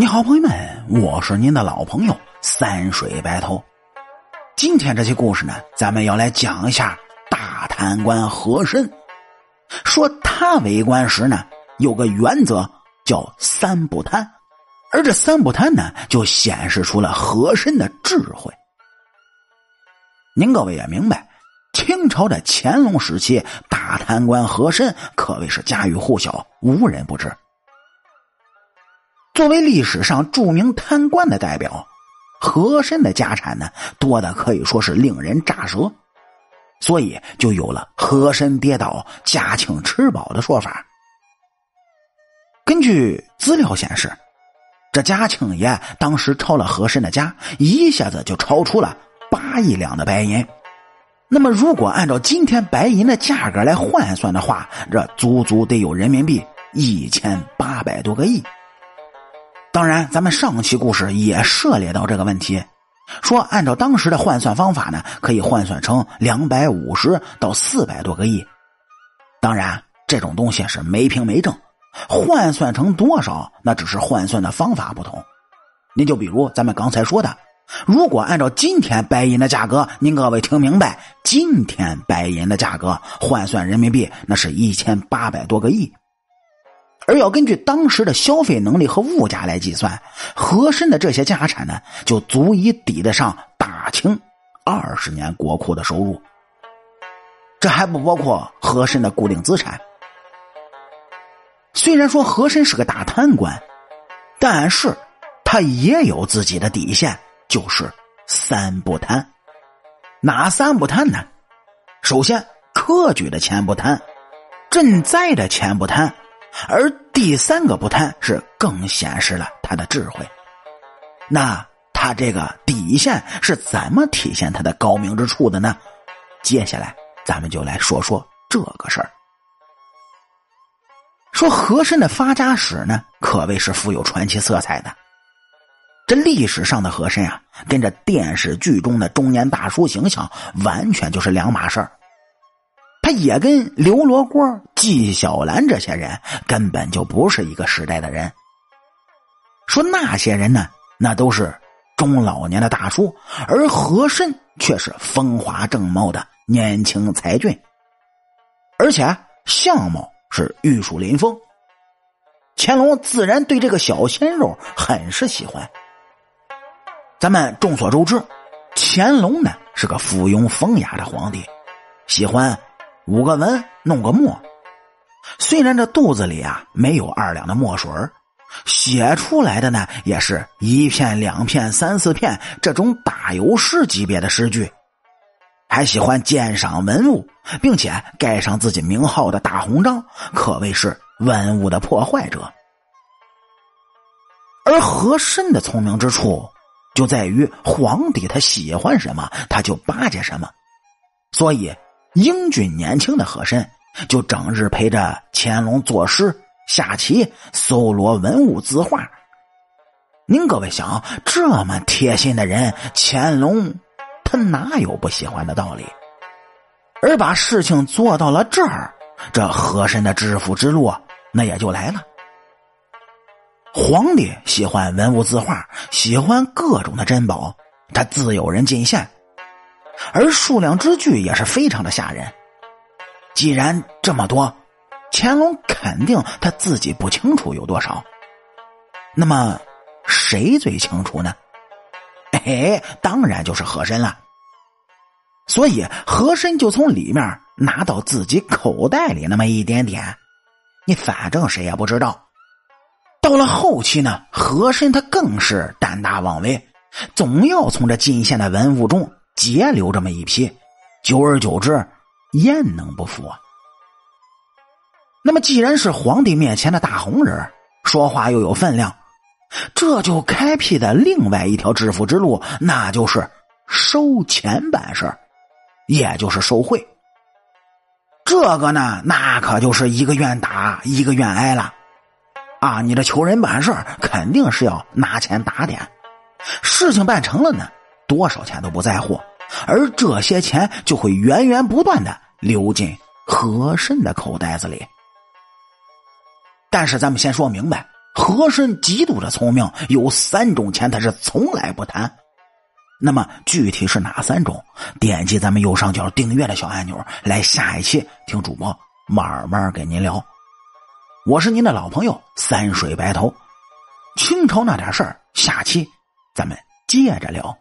你好，朋友们，我是您的老朋友三水白头。今天这期故事呢，咱们要来讲一下大贪官和珅。说他为官时呢，有个原则叫三不贪，而这三不贪呢，就显示出了和珅的智慧。您各位也明白，清朝的乾隆时期，大贪官和珅可谓是家喻户晓，无人不知。作为历史上著名贪官的代表，和珅的家产呢多的可以说是令人咋舌，所以就有了“和珅跌倒，嘉庆吃饱”的说法。根据资料显示，这嘉庆爷当时抄了和珅的家，一下子就超出了八亿两的白银。那么，如果按照今天白银的价格来换算的话，这足足得有人民币一千八百多个亿。当然，咱们上期故事也涉猎到这个问题，说按照当时的换算方法呢，可以换算成两百五十到四百多个亿。当然，这种东西是没凭没证，换算成多少，那只是换算的方法不同。您就比如咱们刚才说的，如果按照今天白银的价格，您各位听明白，今天白银的价格换算人民币，那是一千八百多个亿。而要根据当时的消费能力和物价来计算，和珅的这些家产呢，就足以抵得上大清二十年国库的收入。这还不包括和珅的固定资产。虽然说和珅是个大贪官，但是他也有自己的底线，就是三不贪。哪三不贪呢？首先，科举的钱不贪，赈灾的钱不贪。而第三个不贪是更显示了他的智慧。那他这个底线是怎么体现他的高明之处的呢？接下来咱们就来说说这个事儿。说和珅的发家史呢，可谓是富有传奇色彩的。这历史上的和珅啊，跟这电视剧中的中年大叔形象完全就是两码事儿。他也跟刘罗锅、纪晓岚这些人根本就不是一个时代的人。说那些人呢，那都是中老年的大叔，而和珅却是风华正茂的年轻才俊，而且相貌是玉树临风。乾隆自然对这个小鲜肉很是喜欢。咱们众所周知，乾隆呢是个附庸风雅的皇帝，喜欢。五个文弄个墨，虽然这肚子里啊没有二两的墨水写出来的呢也是一片两片三四片这种打油诗级别的诗句，还喜欢鉴赏文物，并且盖上自己名号的大红章，可谓是文物的破坏者。而和珅的聪明之处就在于皇帝他喜欢什么，他就巴结什么，所以。英俊年轻的和珅就整日陪着乾隆作诗、下棋、搜罗文物字画。您各位想，这么贴心的人，乾隆他哪有不喜欢的道理？而把事情做到了这儿，这和珅的致富之路那也就来了。皇帝喜欢文物字画，喜欢各种的珍宝，他自有人进献。而数量之巨也是非常的吓人。既然这么多，乾隆肯定他自己不清楚有多少。那么，谁最清楚呢？哎，当然就是和珅了。所以和珅就从里面拿到自己口袋里那么一点点，你反正谁也不知道。到了后期呢，和珅他更是胆大妄为，总要从这进献的文物中。截留这么一批，久而久之，焉能不服啊？那么，既然是皇帝面前的大红人，说话又有分量，这就开辟的另外一条致富之路，那就是收钱办事也就是受贿。这个呢，那可就是一个愿打，一个愿挨了。啊，你这求人办事肯定是要拿钱打点，事情办成了呢。多少钱都不在乎，而这些钱就会源源不断的流进和珅的口袋子里。但是咱们先说明白，和珅极度的聪明，有三种钱他是从来不贪。那么具体是哪三种？点击咱们右上角订阅的小按钮，来下一期听主播慢慢给您聊。我是您的老朋友三水白头，清朝那点事儿，下期咱们接着聊。